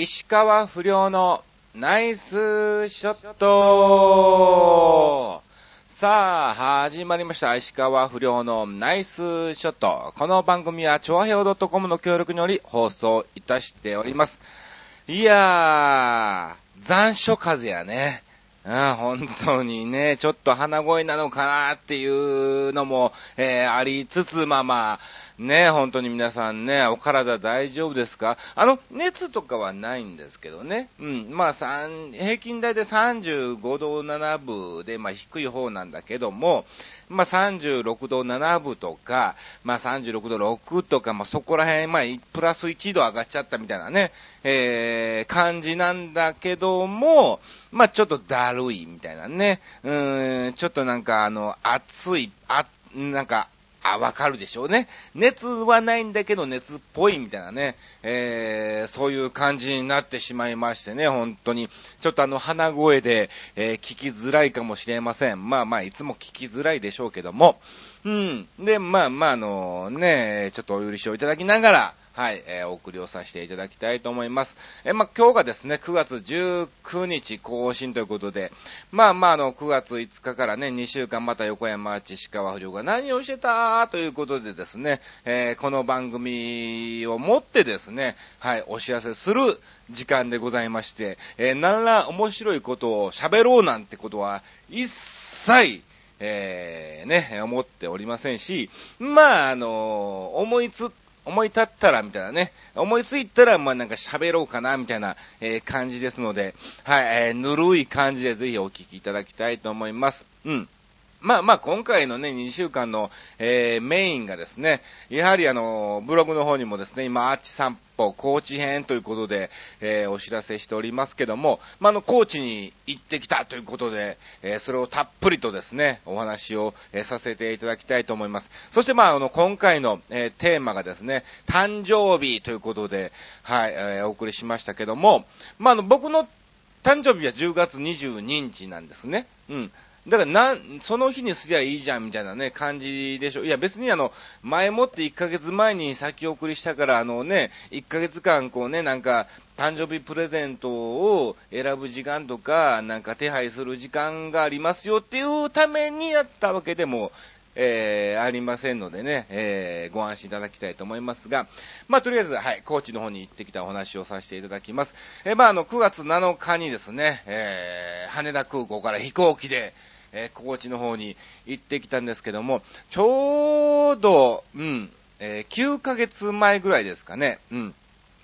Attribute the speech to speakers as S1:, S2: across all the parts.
S1: 石川不良のナイスショットさあ、始まりました。石川不良のナイスショット。この番組は、超和平洋 .com の協力により放送いたしております。いやー、残暑風やね。うん、本当にね、ちょっと鼻声なのかなっていうのも、えー、ありつつ、まあまあ、ね、本当に皆さんね、お体大丈夫ですか？あの、熱とかはないんですけどね。うん、まあ、三平均大で35度7分で、まあ低い方なんだけども、まあ36度7分とか、まあ36度6とか、まあそこら辺、まあプラス1度上がっちゃったみたいなね、えー、感じなんだけども、まあちょっとだるいみたいなね、うーん、ちょっとなんかあの、暑い、あ、なんか、あ、わかるでしょうね。熱はないんだけど熱っぽいみたいなね、えー、そういう感じになってしまいましてね、本当に。ちょっとあの、鼻声で、えー、聞きづらいかもしれません。まあまあ、いつも聞きづらいでしょうけども。うん。で、まあまあ、あのね、ちょっとお許しをいただきながら、はい、えー、お送りをさせていただきたいと思います。えー、まあ、今日がですね、9月19日更新ということで、まあまあ、あの、9月5日からね、2週間また横山地石川不良が何をしてたということでですね、えー、この番組をもってですね、はい、お知らせする時間でございまして、えー、なんら面白いことを喋ろうなんてことは、一切、えー、ね、思っておりませんし、まあ、あの思いつ、思い立ったらみたいなね、思いついたらまあなんか喋ろうかなみたいな、えー、感じですので、はい、えー、ぬるい感じでぜひお聞きいただきたいと思います。うん。まあまあ今回のね、2週間の、えー、メインがですね、やはりあの、ブログの方にもですね、今、アーチ散歩、高知編ということで、えー、お知らせしておりますけども、まあ、あの、高知に行ってきたということで、えー、それをたっぷりとですね、お話を、え、させていただきたいと思います。そしてまあ、あの、今回の、え、テーマがですね、誕生日ということで、はい、え、お送りしましたけども、まあ、あの、僕の誕生日は10月22日なんですね。うん。だからなん、その日にすりゃいいじゃんみたいなね、感じでしょ。いや別にあの、前もって1ヶ月前に先送りしたから、あのね、1ヶ月間こうね、なんか、誕生日プレゼントを選ぶ時間とか、なんか手配する時間がありますよっていうためにやったわけでも、えー、ありませんのでね、えー、ご安心いただきたいと思いますが、まあ、とりあえず、はい、高知の方に行ってきたお話をさせていただきます。えー、まあ、あの、9月7日にですね、えー、羽田空港から飛行機で、えー、高知の方に行ってきたんですけども、ちょうど、うん、えー、9ヶ月前ぐらいですかね、うん。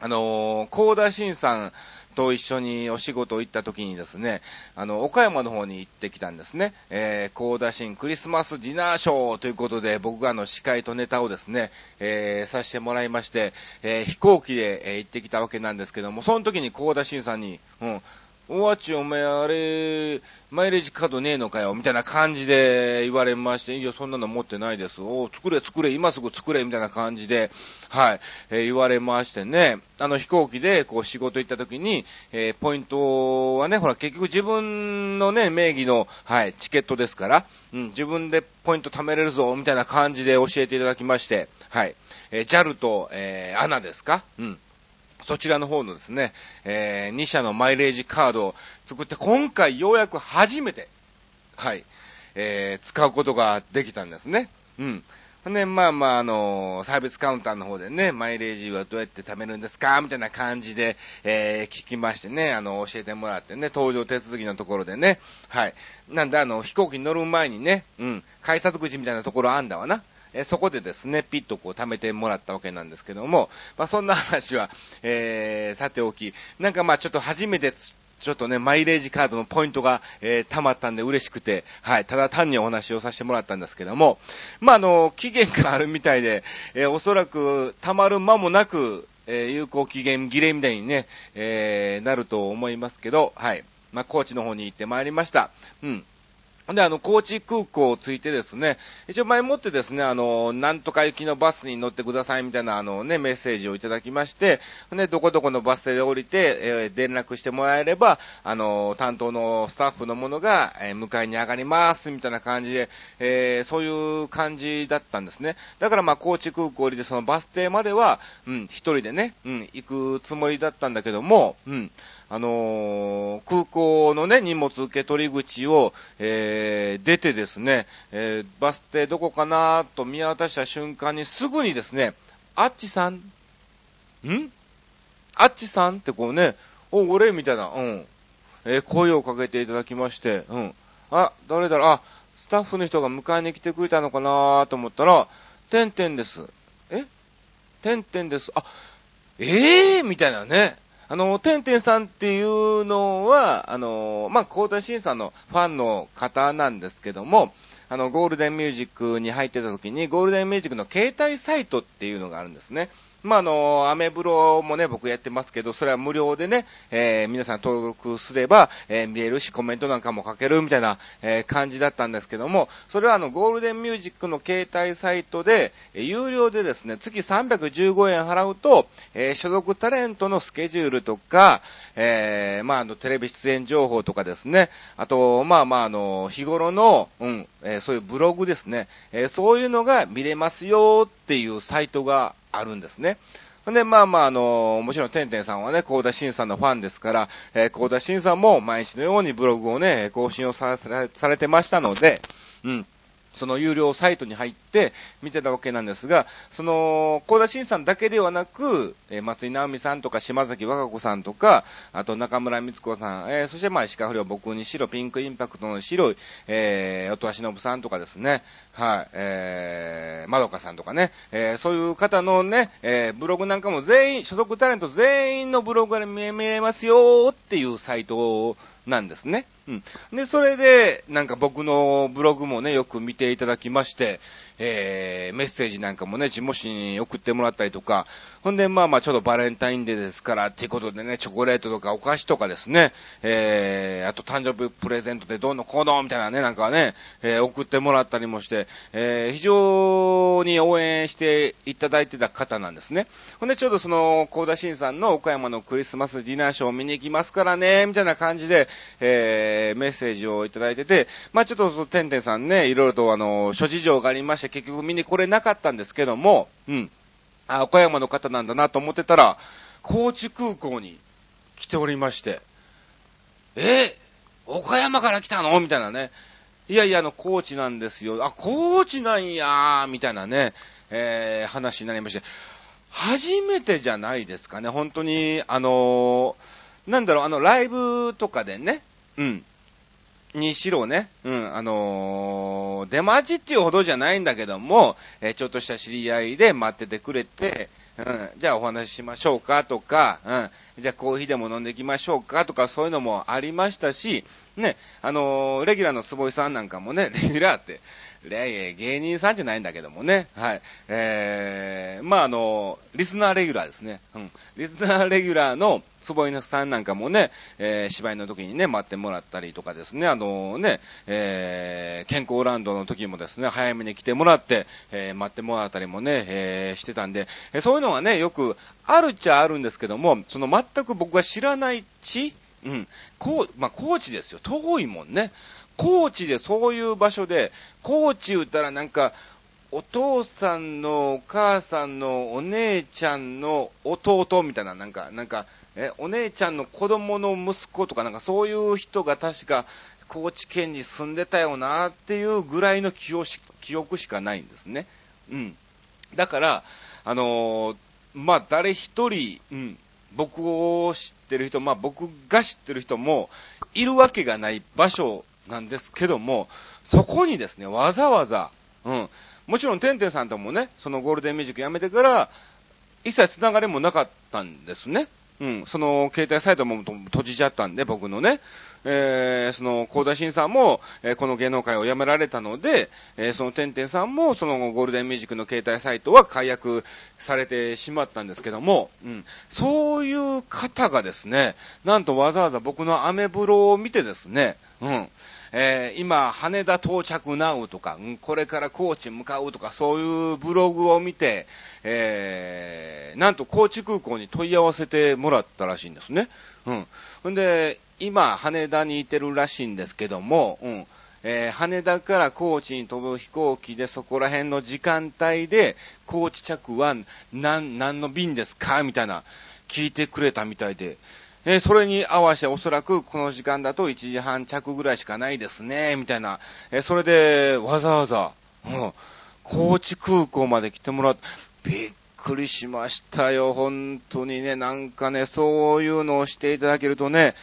S1: あのー、高田新さんと一緒にお仕事行った時にですね、あの、岡山の方に行ってきたんですね。えー、高田新クリスマスディナーショーということで、僕があの、司会とネタをですね、えー、させてもらいまして、えー、飛行機で、えー、行ってきたわけなんですけども、その時に高田新さんに、うん、おわち、お前あれ、マイレージカードねえのかよ、みたいな感じで言われまして、いや、そんなの持ってないです。お作れ、作れ、今すぐ作れ、みたいな感じで、はい、えー、言われましてね、あの飛行機でこう仕事行った時に、えー、ポイントはね、ほら、結局自分のね、名義の、はい、チケットですから、うん、自分でポイント貯めれるぞ、みたいな感じで教えていただきまして、はい、えー、JAL と、えー、ANA ですか？うん。そちらの方のですね、えー、2社のマイレージカードを作って、今回ようやく初めて、はい、えー、使うことができたんですね。うん。ね、まあまあ、あのー、サービスカウンターの方でね、マイレージはどうやって貯めるんですかみたいな感じで、えー、聞きましてね、あの、教えてもらってね、搭乗手続きのところでね、はい。なんで、あの、飛行機に乗る前にね、うん、改札口みたいなところあんだわな。えそこでですね、ピッとこう貯めてもらったわけなんですけども、まあそんな話は、えー、さておき、なんかまあちょっと初めてちょっとね、マイレージカードのポイントが、えー、溜まったんで嬉しくて、はい、ただ単にお話をさせてもらったんですけども、まあ、あの、期限があるみたいで、えー、おそらく溜まる間もなく、えー、有効期限切れみたいにね、えー、なると思いますけど、はい。まあ、高知の方に行ってまいりました。うん。で、あの、高知空港を着いてですね、一応前もってですね、あの、なんとか行きのバスに乗ってくださいみたいな、あのね、メッセージをいただきまして、で、どこどこのバス停で降りて、えー、連絡してもらえれば、あの、担当のスタッフの者が、えー、迎えに上がります、みたいな感じで、えー、そういう感じだったんですね。だからまあ、高知空港降りてそのバス停までは、うん、一人でね、うん、行くつもりだったんだけども、うん、あのー、空港のね、荷物受け取り口を、えー、出てですね、えー、バス停どこかなと見渡した瞬間にすぐにですね、あっちさん、ん？あっちさんってこうね、お、俺みたいな、うん、えー、声をかけていただきまして、うん。あ、誰だろう、あ、スタッフの人が迎えに来てくれたのかなと思ったら、てんてんです。え？てんてんです。あ、ええー、みたいなね。あの、てんてんさんっていうのは、あの、まあ、高田新さんのファンの方なんですけども、あの、ゴールデンミュージックに入ってた時に、ゴールデンミュージックの携帯サイトっていうのがあるんですね。まあ、あの、アメブロもね、僕やってますけど、それは無料でね、えー、皆さん登録すれば、えー、見えるし、コメントなんかも書けるみたいな、えー、感じだったんですけども、それはあの、ゴールデンミュージックの携帯サイトで、え有料でですね、月315円払うと、え所属タレントのスケジュールとか、えまあ、あの、テレビ出演情報とかですね、あと、まあまあ、あの、日頃の、うん、えそういうブログですね、えそういうのが見れますよっていうサイトがあるんですね。で、まあまあ、あの、もちろん、てんてんさんはね、高田新さんのファンですから、えー、高田新さんも毎日のようにブログをね、更新をされてましたので、うん。その有料サイトに入って見てたわけなんですが、その、高田新さんだけではなく、えー、松井直美さんとか島崎和歌子さんとか、あと中村光子さん、えー、そしてまあ石川不良僕にしろ、ピンクインパクトの白い、えー、音羽忍さんとかですね、はい、えー、まどかさんとかね、えー、そういう方のね、えー、ブログなんかも全員、所属タレント全員のブログが見えますよっていうサイトを、なんですね。うん。で、それで、なんか僕のブログもね、よく見ていただきまして、えー、メッセージなんかもね、事務所に送ってもらったりとか、ほんで、まあまあ、ちょうどバレンタインデーですから、っていうことでね、チョコレートとかお菓子とかですね、えー、あと誕生日プレゼントでどうのこうのみたいなね、なんかね、えー、送ってもらったりもして、えー、非常に応援していただいてた方なんですね。ほんで、ちょうどその、高田新さんの岡山のクリスマスディナーショーを見に行きますからね、みたいな感じで、えー、メッセージをいただいてて、まあちょっと、その、てんてんさんね、いろいろとあの、諸事情がありまして、結局見に来れなかったんですけども、うん。あ、岡山の方なんだなと思ってたら、高知空港に来ておりまして、え岡山から来たの？みたいなね。いやいや、あの、高知なんですよ。あ、高知なんやーみたいなね、えー、話になりまして、初めてじゃないですかね、本当に、あのー、なんだろう、あの、ライブとかでね、うん、にしろね、うん、あのー、出待ちっていうほどじゃないんだけども、えー、ちょっとした知り合いで待っててくれて、うん、じゃあお話ししましょうかとか、うん、じゃあコーヒーでも飲んでいきましょうかとかそういうのもありましたし、ね、あのー、レギュラーの坪井さんなんかもね、レギュラーって、芸人さんじゃないんだけどもね、はい。えー、まあ、あの、リスナーレギュラーですね。うん。リスナーレギュラーの坪井さんなんかもね、えー、芝居の時にね、待ってもらったりとかですね、あのね、えー、健康ランドの時もですね、早めに来てもらって、えー、待ってもらったりもね、えー、してたんで、え、そういうのはね、よくあるっちゃあるんですけども、その全く僕が知らない地、うん、こう、まあ、高知ですよ。遠いもんね。高知でそういう場所で、高知言ったらなんか、お父さんのお母さんのお姉ちゃんの弟みたいな、なんか、なんか、え、お姉ちゃんの子供の息子とかなんかそういう人が確か高知県に住んでたよなっていうぐらいの記憶しかないんですね。うん。だから、あのー、まあ、誰一人、うん、僕を知ってる人、まあ、僕が知ってる人もいるわけがない場所なんですけども、そこにですね、わざわざ、うん、もちろん、てんてんさんともね、そのゴールデンミュージックやめてから、一切つながりもなかったんですね。うん、その携帯サイトも閉じちゃったんで、僕のね。えー、その、高田新さんも、えー、この芸能界を辞められたので、えー、そのてんてんさんも、そのゴールデンミュージックの携帯サイトは解約されてしまったんですけども、うん、そういう方がですね、なんとわざわざ僕のアメブロを見てですね、うん、えー、今、羽田到着なうとか、うん、これから高知向かうとか、そういうブログを見て、えー、なんと高知空港に問い合わせてもらったらしいんですね。うん。んで、今、羽田にいてるらしいんですけども、うん。えー、羽田から高知に飛ぶ飛行機でそこら辺の時間帯で、高知着は何、何の便ですかみたいな、聞いてくれたみたいで、えー、それに合わせておそらくこの時間だと1時半着ぐらいしかないですね、みたいな、えー、それでわざわざ、うん、高知空港まで来てもらって、びっくりしましたよ、本当にね、なんかね、そういうのをしていただけるとね、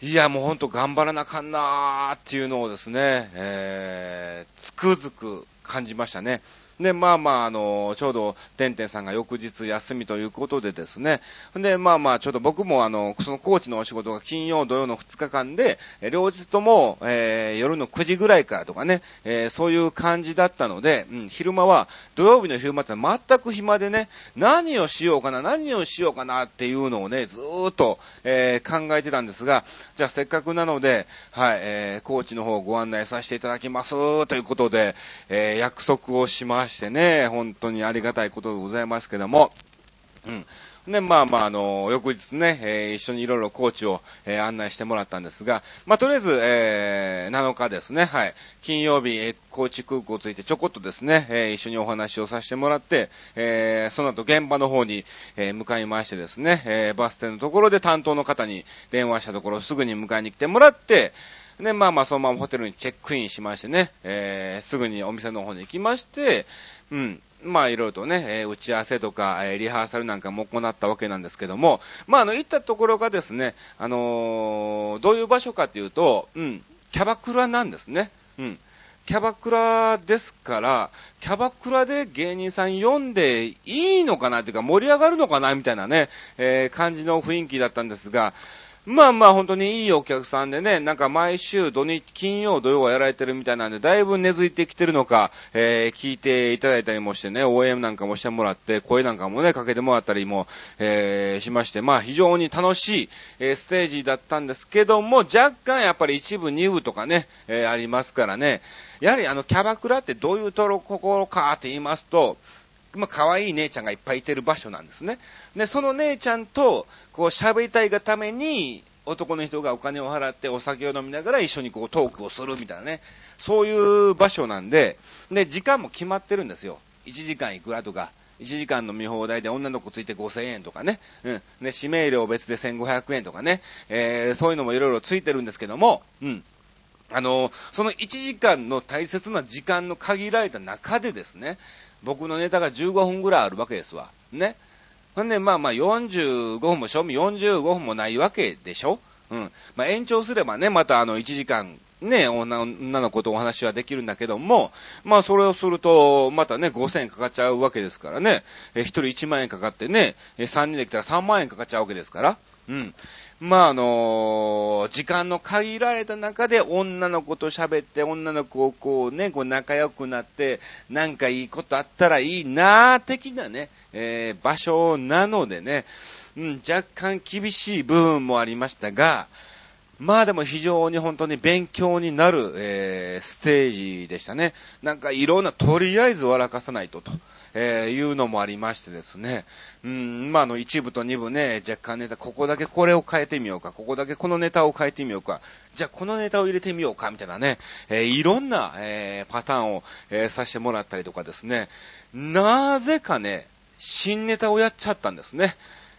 S1: いや、もうほんと頑張らなあかんなーっていうのをですね、えー、つくづく感じましたね。で、まあまあ、あの、ちょうど、てんてんさんが翌日休みということでですね。で、まあまあ、ちょっと僕もあの、そのコーチのお仕事が金曜、土曜の2日間で、両日とも、えー、夜の9時ぐらいからとかね、えー、そういう感じだったので、うん、昼間は、土曜日の昼間って全く暇でね、何をしようかな、何をしようかなっていうのをね、ずーっと、えー、考えてたんですが、じゃあせっかくなので、はい、えー、高知の方をご案内させていただきます、ということで、えー、約束をしましてね、本当にありがたいことでございますけども、うん。で、まあまあ、あの、翌日ね、えー、一緒にいろいろコーチを、えー、案内してもらったんですが、まあ、とりあえず、えー、7日ですね、はい、金曜日、えー、高知空港着いてちょこっとですね、えー、一緒にお話をさせてもらって、えー、その後現場の方に、えー、向かいましてですね、えー、バス停のところで担当の方に電話したところ、すぐに迎えに来てもらって、で、まあまあ、そのままホテルにチェックインしましてね、えー、すぐにお店の方に行きまして、うん、まあいろいろとね、えー、打ち合わせとか、えー、リハーサルなんかも行ったわけなんですけども、まああの、行ったところがですね、あのー、どういう場所かっていうと、うん、キャバクラなんですね。うん。キャバクラですから、キャバクラで芸人さん読んでいいのかなっていうか盛り上がるのかなみたいなね、えー、感じの雰囲気だったんですが、まあまあ本当にいいお客さんでね、なんか毎週土日、金曜、土曜はやられてるみたいなんで、だいぶ根付いてきてるのか、えー、聞いていただいたりもしてね、応援なんかもしてもらって、声なんかもね、かけてもらったりも、えー、しまして、まあ非常に楽しい、えー、ステージだったんですけども、若干やっぱり一部、二部とかね、えー、ありますからね、やはりあのキャバクラってどういうところかって言いますと、まあ、可愛い姉ちゃんがいっぱいいてる場所なんですね。で、その姉ちゃんと、こう、喋りたいがために、男の人がお金を払ってお酒を飲みながら一緒にこうトークをするみたいなね、そういう場所なんで、で、時間も決まってるんですよ。1時間いくらとか、1時間の見放題で女の子ついて5000円とかね、うん、ね、指名料別で1500円とかね、えー、そういうのもいろいろついてるんですけども、うん。あの、その1時間の大切な時間の限られた中でですね、僕のネタが15分ぐらいあるわけですわ。ね。ほんで、まあまあ45分も賞味45分もないわけでしょ？うん。まあ延長すればね、またあの1時間、ね、女の子とお話はできるんだけども、まあそれをすると、またね、5000円かかっちゃうわけですからね、え、1人1万円かかってね、3人で来たら3万円かかっちゃうわけですから、うん。まあ、あの、時間の限られた中で女の子と喋って、女の子をこうね、こう仲良くなって、なんかいいことあったらいいなー的なね、えー、場所なのでね、うん、若干厳しい部分もありましたが、まあでも非常に本当に勉強になる、えー、ステージでしたね。なんかいろんな、とりあえず笑かさないとと。えー、いうのもありましてですね、うん、まあ、あの、一部と二部ね、若干ネタ、ここだけこれを変えてみようか、ここだけこのネタを変えてみようか、じゃあこのネタを入れてみようか、みたいなね、えー、いろんな、えー、パターンを、えー、させてもらったりとかですね、なぜかね、新ネタをやっちゃったんですね。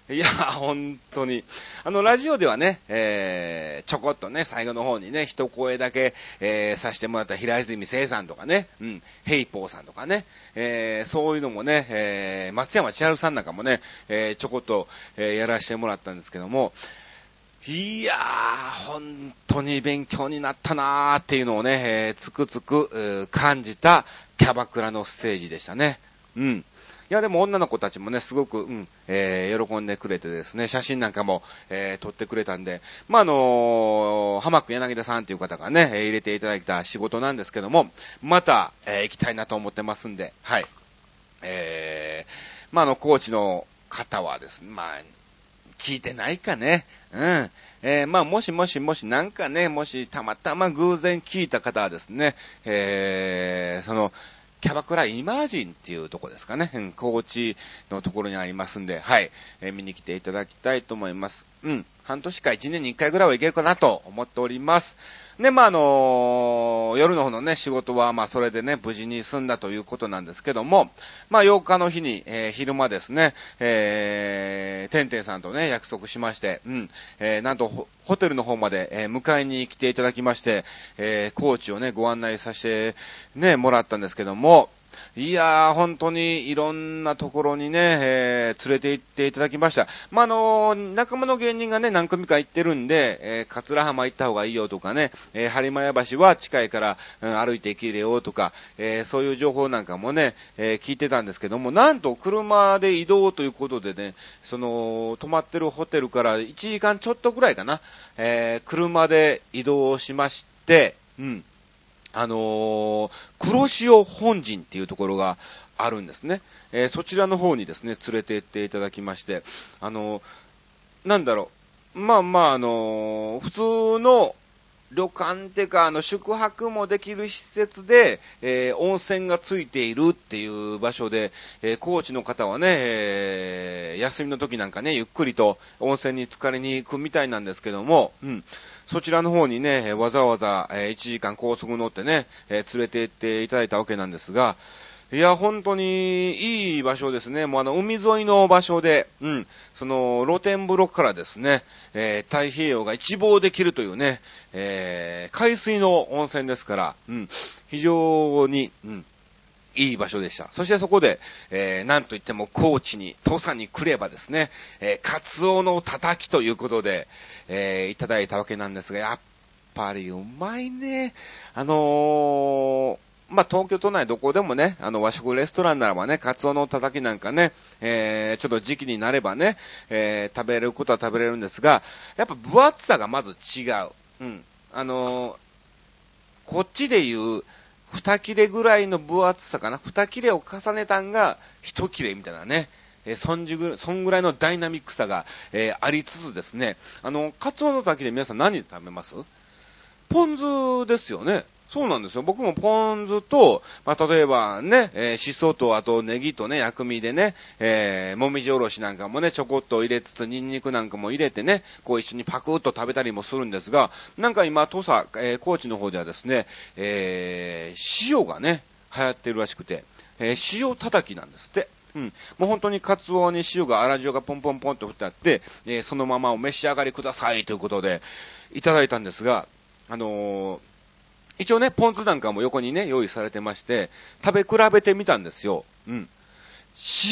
S1: いや、本当に。あの、ラジオではね、えー、ちょこっとね、最後の方にね、一声だけ、えー、させてもらった平泉聖さんとかね、うん、ヘイポーさんとかね、えー、そういうのもね、えー、松山千春さんなんかもね、えー、ちょこっと、えー、やらせてもらったんですけども、いやー、本当に勉強になったなーっていうのをね、えー、つくつく、えー、感じたキャバクラのステージでしたね。うん。いや、でも女の子たちもね、すごく、うん、えー、喜んでくれてですね、写真なんかも、えー、撮ってくれたんで、まあ、あのー、浜区柳田さんという方がね、入れていただいた仕事なんですけども、また、えー、行きたいなと思ってますんで、はい。えー、まあ、あの、コーチの方はですね、まあ、聞いてないかね。うん。えー、まあ、もしもしもしなんかね、もしたまたま偶然聞いた方はですね、えー、その、キャバクライマージンっていうとこですかね。うん、高知のところにありますんで、はい、えー、見に来ていただきたいと思います。うん、半年か1年に1回ぐらいはいけるかなと思っております。で、まあ、あのー、夜の方のね、仕事は、まあ、それでね、無事に済んだということなんですけども、まあ、8日の日に、えー、昼間ですね、えー、てんてんさんとね、約束しまして、うん、えー、なんと、ホテルの方まで、え、迎えに来ていただきまして、えー、コーチをね、ご案内させて、ね、もらったんですけども、いやー、本当にいろんなところにね、えー、連れて行っていただきました。まあ、あのー、仲間の芸人がね、何組か行ってるんで、えー、桂浜行った方がいいよとかね、えー、播磨屋橋は近いから、うん、歩いて行けるよとか、えー、そういう情報なんかもね、えー、聞いてたんですけども、なんと車で移動ということでね、その、泊まってるホテルから1時間ちょっとぐらいかな、えー、車で移動しまして、うん。あのー、黒潮本陣っていうところがあるんですね。えー、そちらの方にですね、連れて行っていただきまして、あのー、なんだろう、まあまあ、あのー普通の旅館ってか、あの、宿泊もできる施設で、えー、温泉がついているっていう場所で、えー、高知の方はね、えー、休みの時なんかね、ゆっくりと温泉に浸かりに行くみたいなんですけども、うん。そちらの方にね、わざわざ、え1時間高速乗ってね、え連れて行っていただいたわけなんですが、いや、本当にいい場所ですね。もうあの、海沿いの場所で、うん、その、露天風呂からですね、えー、太平洋が一望できるというね、えー、海水の温泉ですから、うん、非常に、うん、いい場所でした。そしてそこで、えー、なんといっても高知に、土佐に来ればですね、えー、カツオのたたきということで、えー、いただいたわけなんですが、やっぱりうまいね。あのー、まあ、東京都内どこでもね、あの、和食レストランならばね、カツオのたたきなんかね、えー、ちょっと時期になればね、えー、食べれることは食べれるんですが、やっぱ分厚さがまず違う。うん。あのー、こっちで言う、二切れぐらいの分厚さかな？二切れを重ねたんが一切れみたいなね。えー、そんじぐ、そんぐらいのダイナミックさが、えー、ありつつですね、あの、カツオのたきで皆さん何で食べます？ポン酢ですよね。そうなんですよ。僕もポン酢と、まあ、例えばね、えー、しそと、あとネギとね、薬味でね、えー、もみじおろしなんかもね、ちょこっと入れつつ、ニンニクなんかも入れてね、こう一緒にパクッと食べたりもするんですが、なんか今、土佐、えー、高知の方ではですね、えー、塩がね、流行ってるらしくて、えー、塩叩きなんですって。うん。もう本当にカツオに塩が、粗塩がポンポンポンと振ってあって、えー、そのままお召し上がりくださいということで、いただいたんですが、あのー、一応ね、ポン酢なんかも横にね、用意されてまして、食べ比べてみたんですよ。うん。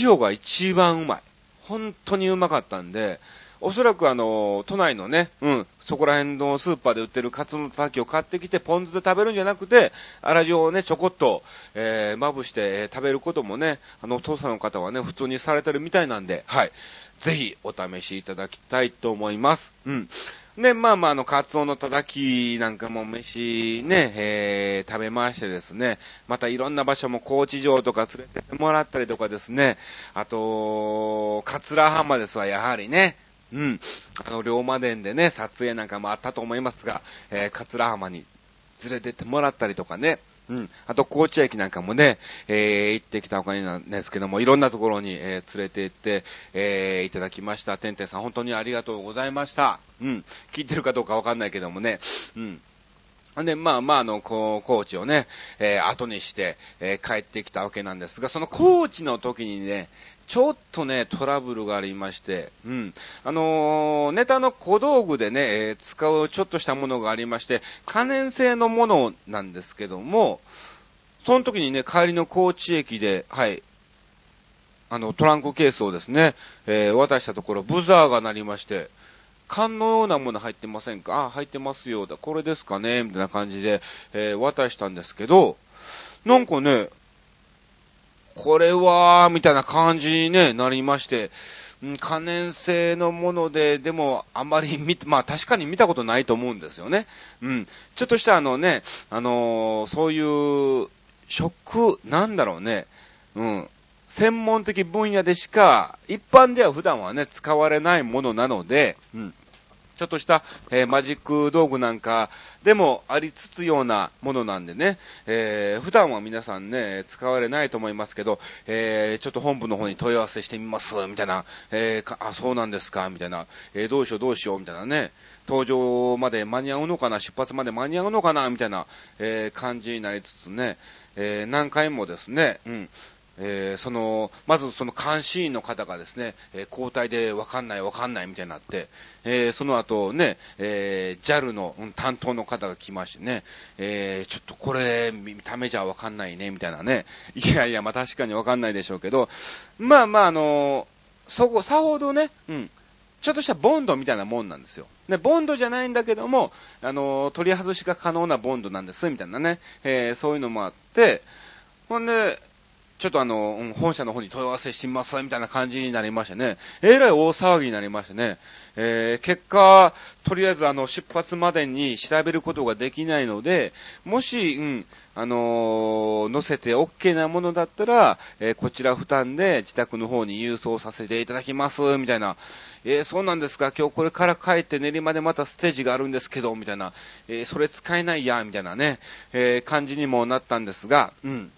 S1: 塩が一番うまい。本当にうまかったんで、おそらくあの、都内のね、うん、そこら辺のスーパーで売ってるカツのたたきを買ってきて、ポン酢で食べるんじゃなくて、粗塩をね、ちょこっと、えー、まぶして、え、食べることもね、あの、お父さんの方はね、普通にされてるみたいなんで、はい。ぜひ、お試しいただきたいと思います。うん。ね、まあまあ、あの、カツオのたたきなんかも飯ね、えー、食べましてですね、またいろんな場所も高知城とか連れてってもらったりとかですね、あと、桂浜ですわ、やはりね、うん。あの、龍馬伝でね、撮影なんかもあったと思いますが、えー、桂浜に連れてってもらったりとかね、うん。あと、高知駅なんかもね、えー、行ってきたお金なんですけども、いろんなところに、えー、連れて行って、えー、いただきました。てんてんさん、本当にありがとうございました。うん。聞いてるかどうかわかんないけどもね、うん。で、まあまあ、あの、こう、高知をね、えー、後にして、えー、帰ってきたわけなんですが、その高知の時にね、ちょっとね、トラブルがありまして、うん。あのー、ネタの小道具でね、えー、使うちょっとしたものがありまして、可燃性のものなんですけども、その時にね、帰りの高知駅で、はい、あの、トランクケースをですね、えー、渡したところ、ブザーが鳴りまして、缶のようなもの入ってませんか？あ、入ってますよ。だ、これですかね？みたいな感じで、えー、渡したんですけど、なんかね、これは、みたいな感じに、ね、なりまして、可燃性のもので、でも、あまり見、まあ確かに見たことないと思うんですよね。うん。ちょっとしたあのね、あのー、そういう、食、なんだろうね。うん。専門的分野でしか、一般では普段はね、使われないものなので、うん。ちょっとした、えー、マジック道具なんかでもありつつようなものなんでね、えー、普段は皆さんね、使われないと思いますけど、えー、ちょっと本部の方に問い合わせしてみます、みたいな、えー、あ、そうなんですか、みたいな、え、どうしようどうしよう、みたいなね、登場まで間に合うのかな、出発まで間に合うのかな、みたいな、え、感じになりつつね、え、何回もですね、うん、えー、その、まずその監視員の方がですね、えー、交代でわかんないわかんないみたいになって、えー、その後ね、えー、JAL の担当の方が来ましてね、えー、ちょっとこれ、見た目じゃわかんないね、みたいなね。いやいや、まあ確かにわかんないでしょうけど、まあまああのそこ、さほどね、うん、ちょっとしたボンドみたいなもんなんですよ。で、ボンドじゃないんだけども、あの取り外しが可能なボンドなんです、みたいなね、えー、そういうのもあって、ほんで、ちょっとあの、本社の方に問い合わせします、みたいな感じになりましてね、えらい大騒ぎになりましてね、えー、結果、とりあえずあの、出発までに調べることができないので、もし、うん、あのー、乗せて OK なものだったら、えー、こちら負担で自宅の方に郵送させていただきます、みたいな。えー、そうなんですか、今日これから帰って練馬でまたステージがあるんですけど、みたいな。えそれ使えないや、みたいなね、え感じにもなったんですが、うん。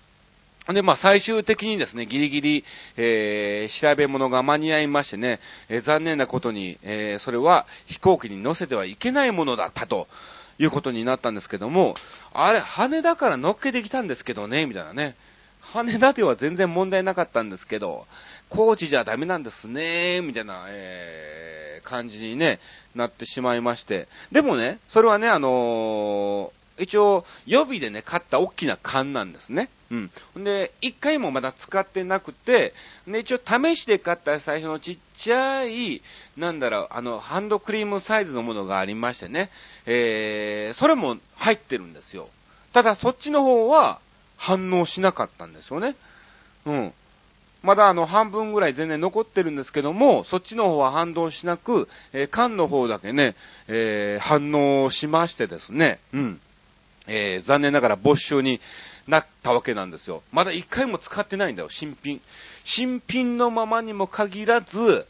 S1: で、まあ、最終的にですね、ギリギリ、えー、調べ物が間に合いましてね、えー、残念なことに、えー、それは飛行機に乗せてはいけないものだったということになったんですけども、あれ、羽田から乗っけてきたんですけどね、みたいなね。羽田では全然問題なかったんですけど、高知じゃダメなんですね、みたいな、えー、感じにね、なってしまいまして。でもね、それはね、あのー、一応、予備でね、買った大きな缶なんですね。うん。で、一回もまだ使ってなくて、で、一応試しで買った最初のちっちゃい、なんだろう、あの、ハンドクリームサイズのものがありましてね、えー、それも入ってるんですよ。ただ、そっちの方は反応しなかったんですよね。うん。まだあの半分ぐらい全然残ってるんですけども、そっちの方は反応しなく、えー、缶の方だけね、えー、反応しましてですね、うん。えー、残念ながら没収になったわけなんですよ。まだ一回も使ってないんだよ、新品。新品のままにも限らず、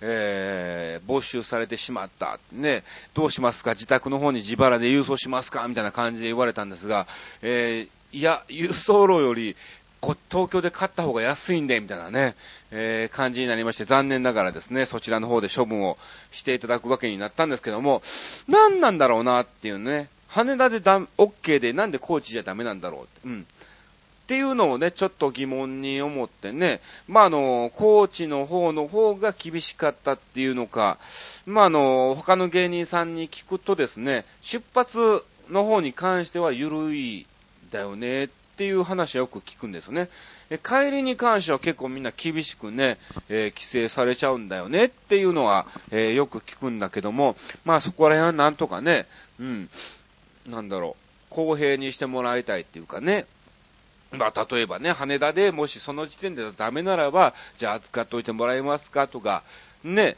S1: えー、没収されてしまった。ね、どうしますか？自宅の方に自腹で郵送しますか？みたいな感じで言われたんですが、えー、いや、郵送路より、こ東京で買った方が安いんで、みたいなね、えー、感じになりまして、残念ながらですね、そちらの方で処分をしていただくわけになったんですけども、何なんだろうなっていうね、羽田でだ、OK でなんで高知じゃダメなんだろうって。うん。っていうのをね、ちょっと疑問に思ってね、まあ、あの、高知の方の方が厳しかったっていうのか、まあ、あの、他の芸人さんに聞くとですね、出発の方に関しては緩いだよねっていう話はよく聞くんですよね。帰りに関しては結構みんな厳しくね、えー、規制されちゃうんだよねっていうのは、えー、よく聞くんだけども、まあそこら辺はなんとかね、うん、なんだろう、公平にしてもらいたいっていうかね、まあ、例えばね、羽田でもしその時点でダメならば、じゃあ扱っといてもらえますかとか、ね、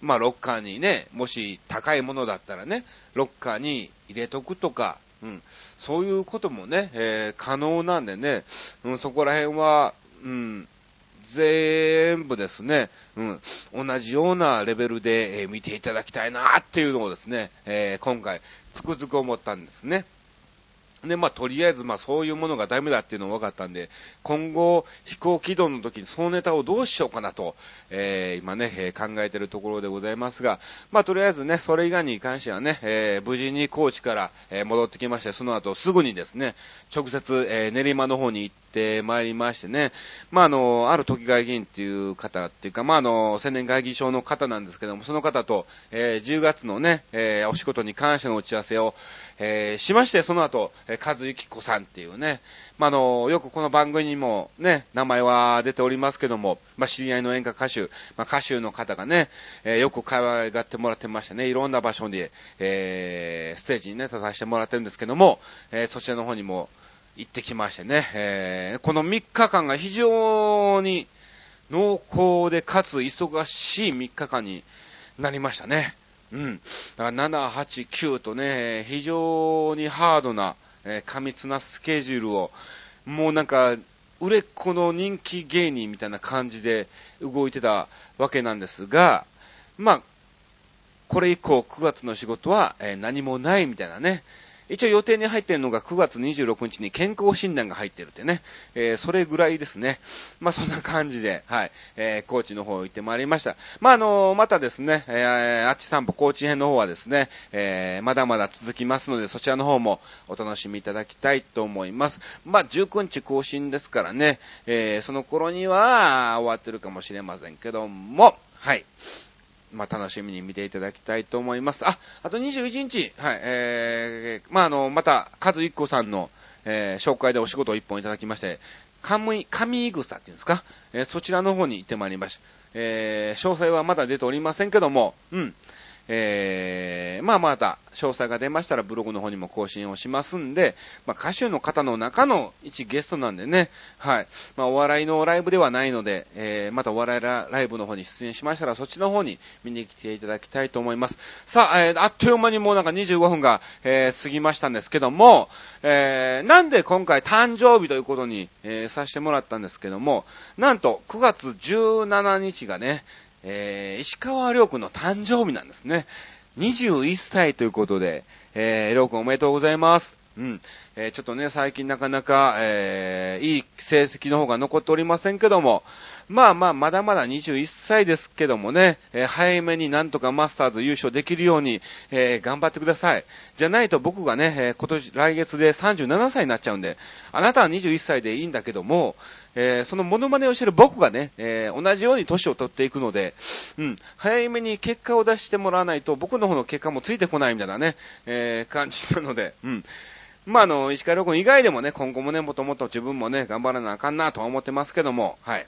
S1: まあ、ロッカーにね、もし高いものだったらね、ロッカーに入れとくとか、うん、そういうこともね、えー、可能なんでね、うん、そこら辺は、うん、全部ですね、うん、同じようなレベルで、えー、見ていただきたいなっていうのをですね、えー、今回つくづく思ったんですね。で、まあ、とりあえず、まあ、そういうものがダメだっていうのが分かったんで、今後、飛行軌道の時にそのネタをどうしようかなと、えー、今ね、えー、考えてるところでございますが、まあ、とりあえずね、それ以外に関してはね、えー、無事に高知から、え戻ってきまして、その後すぐにですね、直接、え練馬の方に行ってまいりましてね、まあ、あの、ある都議会議員っていう方っていうか、まあ、あの、青年会議所の方なんですけども、その方と、え10月のね、えお仕事に関しての打ち合わせを、えー、しまして、その後、えー、和幸子さんっていうね、まあ、の、よくこの番組にもね、名前は出ておりますけども、まあ、知り合いの演歌歌手、まあ、歌手の方がね、えー、よく可愛がってもらってましたね、いろんな場所で、えー、ステージにね、立たせてもらってるんですけども、えー、そちらの方にも行ってきましてね、えー、この3日間が非常に濃厚でかつ忙しい3日間になりましたね。うん。だから7、8、9とね、非常にハードな、えー、過密なスケジュールを、もうなんか、売れっ子の人気芸人みたいな感じで動いてたわけなんですが、まあ、これ以降9月の仕事は、えー、何もないみたいなね、一応予定に入っているのが9月26日に健康診断が入ってるってね、えー、それぐらいですね。まあそんな感じで、はい、えー、高知の方行ってまいりました。まああのー、またですね、えー、あっち散歩高知編の方はですね、えー、まだまだ続きますので、そちらの方もお楽しみいただきたいと思います。まあ19日更新ですからね、えー、その頃には終わってるかもしれませんけども、はい。まあ、楽しみに見ていただきたいと思います。あ、あと21日、はい、えー、まあ、あの、また、カズイッコさんの、えー、紹介でお仕事を一本いただきまして、神、神草っていうんですか、えー、そちらの方に行ってまいりました。えー、詳細はまだ出ておりませんけども、うん、えー、まあまた、詳細が出ましたらブログの方にも更新をしますんで、まあ歌手の方の中の一ゲストなんでね、はい。まあお笑いのライブではないので、えー、またお笑いライブの方に出演しましたら、そっちの方に見に来ていただきたいと思います。さあ、えー、あっという間にもうなんか25分が、えー、過ぎましたんですけども、えー、なんで今回誕生日ということに、えー、させてもらったんですけども、なんと9月17日がね、えー、石川良君の誕生日なんですね。21歳ということで、えー、良君おめでとうございます。うん。えー、ちょっとね、最近なかなか、えー、いい成績の方が残っておりませんけども、まあまあ、まだまだ21歳ですけどもね、えー、早めになんとかマスターズ優勝できるように、えー、頑張ってください。じゃないと僕がね、えー、今年、来月で37歳になっちゃうんで、あなたは21歳でいいんだけども、えー、そのモノマネをしてる僕がね、えー、同じように年を取っていくので、うん、早めに結果を出してもらわないと、僕の方の結果もついてこないみたいなね、えー、感じなので、うん。まあ、あの、石川良君以外でもね、今後もね、もともと自分もね、頑張らなあかんなとは思ってますけども、はい。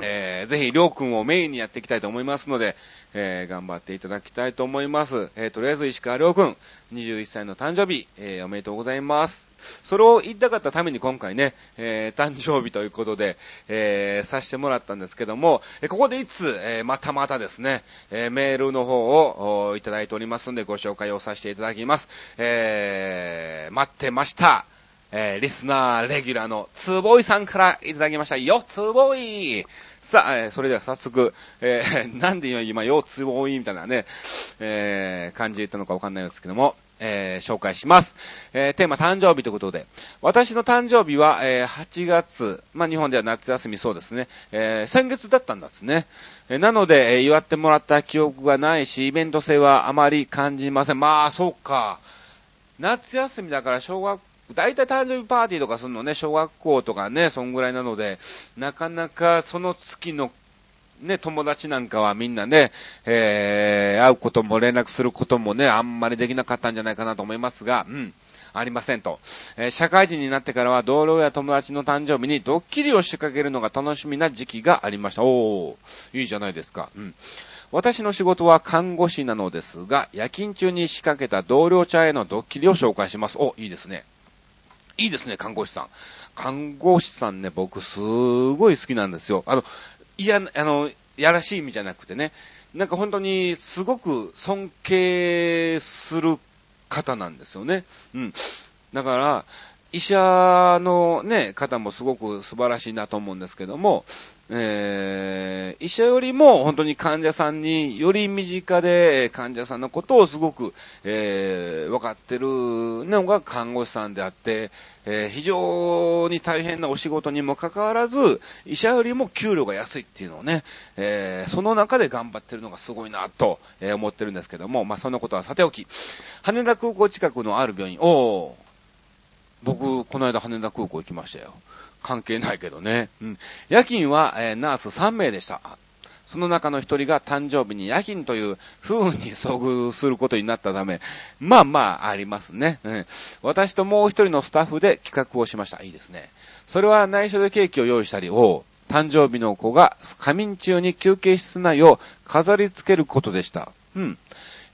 S1: えー、ぜひ、りょうくんをメインにやっていきたいと思いますので、えー、頑張っていただきたいと思います。えー、とりあえず石川りょうくん、21歳の誕生日、えー、おめでとうございます。それを言いたかったために今回ね、えー、誕生日ということで、えー、させてもらったんですけども、えここでいつ、え、またまたですね、え、メールの方をいただいておりますので、ご紹介をさせていただきます。え、待ってました。えー、リスナーレギュラーのつぼいさんからいただきました。よ、つぼいさあ、えー、それでは早速、えー、なんで今、よ、つぼいみたいなね、えー、感じで言ったのかわかんないですけども、えー、紹介します。えー、テーマ誕生日ということで、私の誕生日は、えー、8月、まあ、日本では夏休みそうですね、え、先月だったんですね。え、なので、え、祝ってもらった記憶がないし、イベント性はあまり感じません。まあ、そうか。夏休みだから小学大体誕生日パーティーとかするのね、小学校とかね、そんぐらいなので、なかなかその月のね、友達なんかはみんなね、えー、会うことも連絡することもね、あんまりできなかったんじゃないかなと思いますが、うん。ありませんと。えー、社会人になってからは同僚や友達の誕生日にドッキリを仕掛けるのが楽しみな時期がありました。おー、いいじゃないですか。うん。私の仕事は看護師なのですが、夜勤中に仕掛けた同僚茶へのドッキリを紹介します。お、いいですね。いいですね、看護師さん。看護師さんね、僕すごい好きなんですよ。あの、いや、あの、やらしい意味じゃなくてね、なんか本当にすごく尊敬する方なんですよね。うん。だから、医者のね、方もすごく素晴らしいなと思うんですけども、えー、医者よりも本当に患者さんにより身近で患者さんのことをすごく、えー、分かってるのが看護師さんであって、えー、非常に大変なお仕事にもかかわらず、医者よりも給料が安いっていうのをね、えー、その中で頑張ってるのがすごいなと、え、思ってるんですけども、まあ、そんなことはさておき、羽田空港近くのある病院、おー、僕、この間羽田空港行きましたよ。関係ないけどね。うん。夜勤は、えー、ナース3名でした。その中の一人が誕生日に夜勤という不運に遭遇することになったため、まあまあありますね。うん、私ともう一人のスタッフで企画をしました。いいですね。それは内緒でケーキを用意したり、お誕生日の子が仮眠中に休憩室内を飾り付けることでした。うん。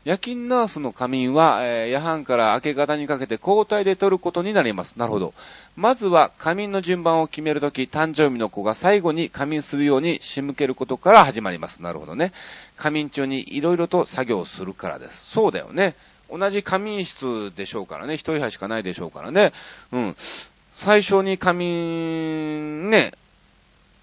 S1: 夜勤ナースの仮眠は、えー、夜半から明け方にかけて交代で取ることになります。なるほど。まずは仮眠の順番を決めるとき、誕生日の子が最後に仮眠するように仕向けることから始まります。なるほどね。仮眠中に色々と作業するからです。そうだよね。同じ仮眠室でしょうからね。一部屋しかないでしょうからね。うん。最初に仮眠、ね、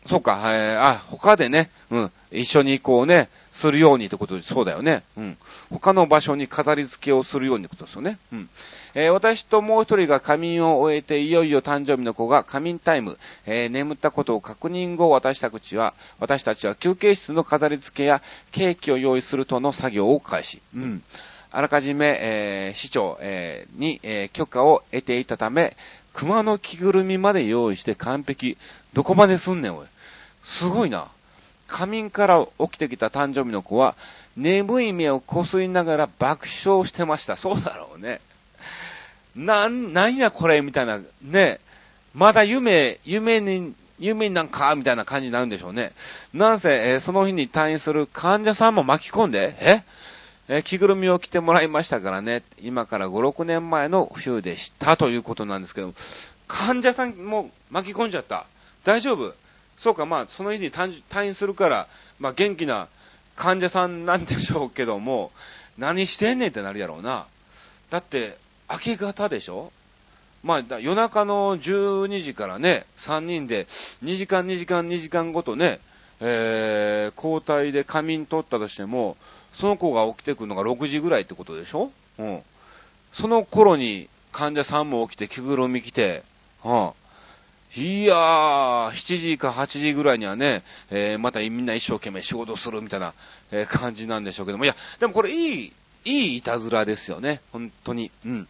S1: そうか、えー、あ、他でね、うん、一緒にこうね、するようにってことで、そうだよね。うん。他の場所に飾り付けをするようにってことですよね。うん。えー、私ともう一人が仮眠を終えて、いよいよ誕生日の子が仮眠タイム、えー、眠ったことを確認後、私たちは、私たちは休憩室の飾り付けやケーキを用意するとの作業を開始。うん。あらかじめ、えー、市長、えー、に、えー、許可を得ていたため、熊の着ぐるみまで用意して完璧。どこまですんねん、おい。すごいな。仮眠から起きてきた誕生日の子は、眠い目をこすりながら爆笑してました。そうだろうね。なん、なんやこれみたいな、ね。まだ夢、夢に、夢になんかみたいな感じになるんでしょうね。なんせ、えー、その日に退院する患者さんも巻き込んで、え？えー、着ぐるみを着てもらいましたからね。今から5、6年前の冬でしたということなんですけども、患者さんも巻き込んじゃった。大丈夫？そうか、まあ、その日に退院するから、まあ、元気な患者さんなんでしょうけども、何してんねんってなるやろうな。だって、明け方でしょ？まあ、夜中の12時からね、3人で2時間2時間2時間ごとね、えー、交代で仮眠取ったとしても、その子が起きてくるのが6時ぐらいってことでしょ？うん。その頃に患者さんも起きて着ぐるみ着て、うん。いやー、7時か8時ぐらいにはね、えー、またみんな一生懸命仕事するみたいな、え、感じなんでしょうけども、いや、でもこれいい、いいいたずらですよね、本当に。うん。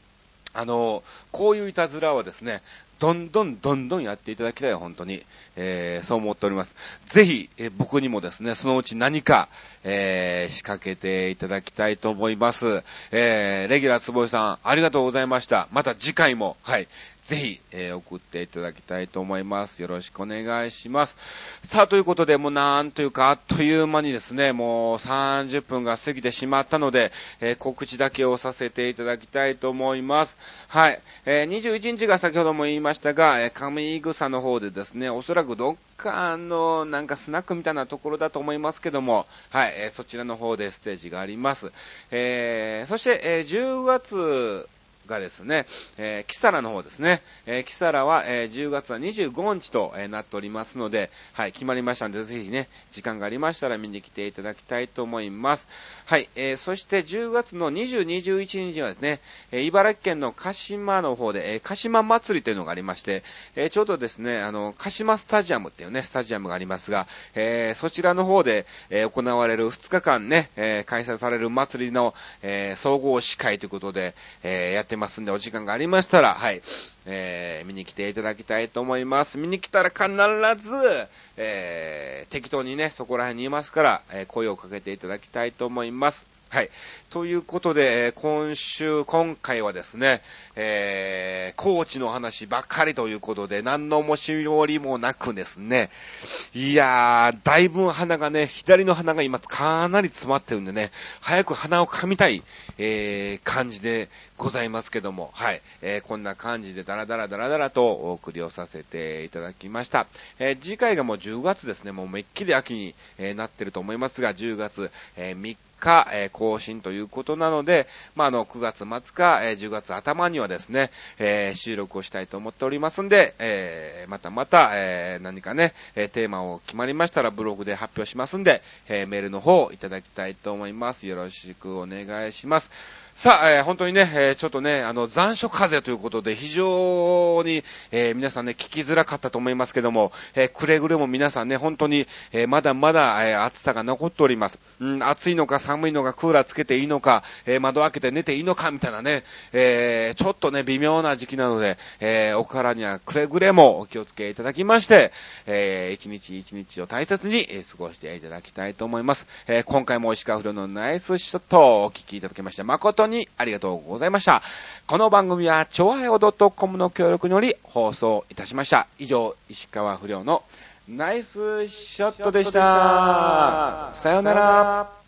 S1: あの、こういういたずらはですね、どんどんどんどんやっていただきたい、本当に。えー、そう思っております。ぜひ、えー、僕にもですね、そのうち何か、えー、仕掛けていただきたいと思います。えー、レギュラーつぼいさん、ありがとうございました。また次回も、はい、ぜひ、えー、送っていただきたいと思います。よろしくお願いします。さあ、ということで、もうなんというか、あっという間にですね、もう30分が過ぎてしまったので、えー、告知だけをさせていただきたいと思います。はい。えー、21日が先ほども言いましたが、えー、上草の方でですね、おそらくどっかの、なんかスナックみたいなところだと思いますけども、はい、えー、そちらの方でステージがあります。えー、そして、えー、10月、がですね、えー、キサラの方ですね、えー、キサラは、えー、10月は25日と、えー、なっておりますので、はい、決まりましたので、ぜひね、時間がありましたら見に来ていただきたいと思います。はい、えー、そして10月の20、21日はですね、えー、茨城県の鹿島の方で、えー、鹿島祭りというのがありまして、えー、ちょうどですね、あの、鹿島スタジアムっていうね、スタジアムがありますが、えー、そちらの方で、えー、行われる2日間ね、えー、開催される祭りの、えー、総合司会ということで、えー、やってってますんで、お時間がありましたら、はい、えー、見に来ていただきたいと思います。見に来たら必ず、えー、適当にね、そこら辺にいますから、えー、声をかけていただきたいと思います。はい。ということで、今週、今回はですね、えー、コーチの話ばっかりということで、何の面白りもなくですね、いやー、だいぶ鼻がね、左の鼻が今かなり詰まってるんでね、早く鼻を噛みたい、えー、感じでございますけども、はい、えー、こんな感じでダラダラダラダラとお送りをさせていただきました。えー、次回がもう10月ですね、もうめっきり秋に、なってると思いますが、10月、え、3日、え、更新ということなので、まあ、あの、9月末か、えー、10月頭にはですね、えー、収録をしたいと思っておりますんで、えー、またまた、えー、何かね、えー、テーマを決まりましたらブログで発表しますんで、えー、メールの方いただきたいと思います。よろしくお願いします。さあ、えー、本当にね、えー、ちょっとね、あの、残暑風ということで、非常に、えー、皆さんね、聞きづらかったと思いますけども、えくれぐれも皆さんね、本当に、えまだまだ、え暑さが残っております。うん、暑いのか寒いのか、クーラーつけていいのか、え窓開けて寝ていいのか、みたいなね、えちょっとね、微妙な時期なので、えお体にはくれぐれもお気をつけいただきまして、え一日一日を大切に、え過ごしていただきたいと思います。え今回も石川不良のナイスショットをお聞きいただきまして、誠当にありがとうございました。この番組は、超愛ドットコムの協力により放送いたしました。以上、石川不良のナイスショットでした。さよなら。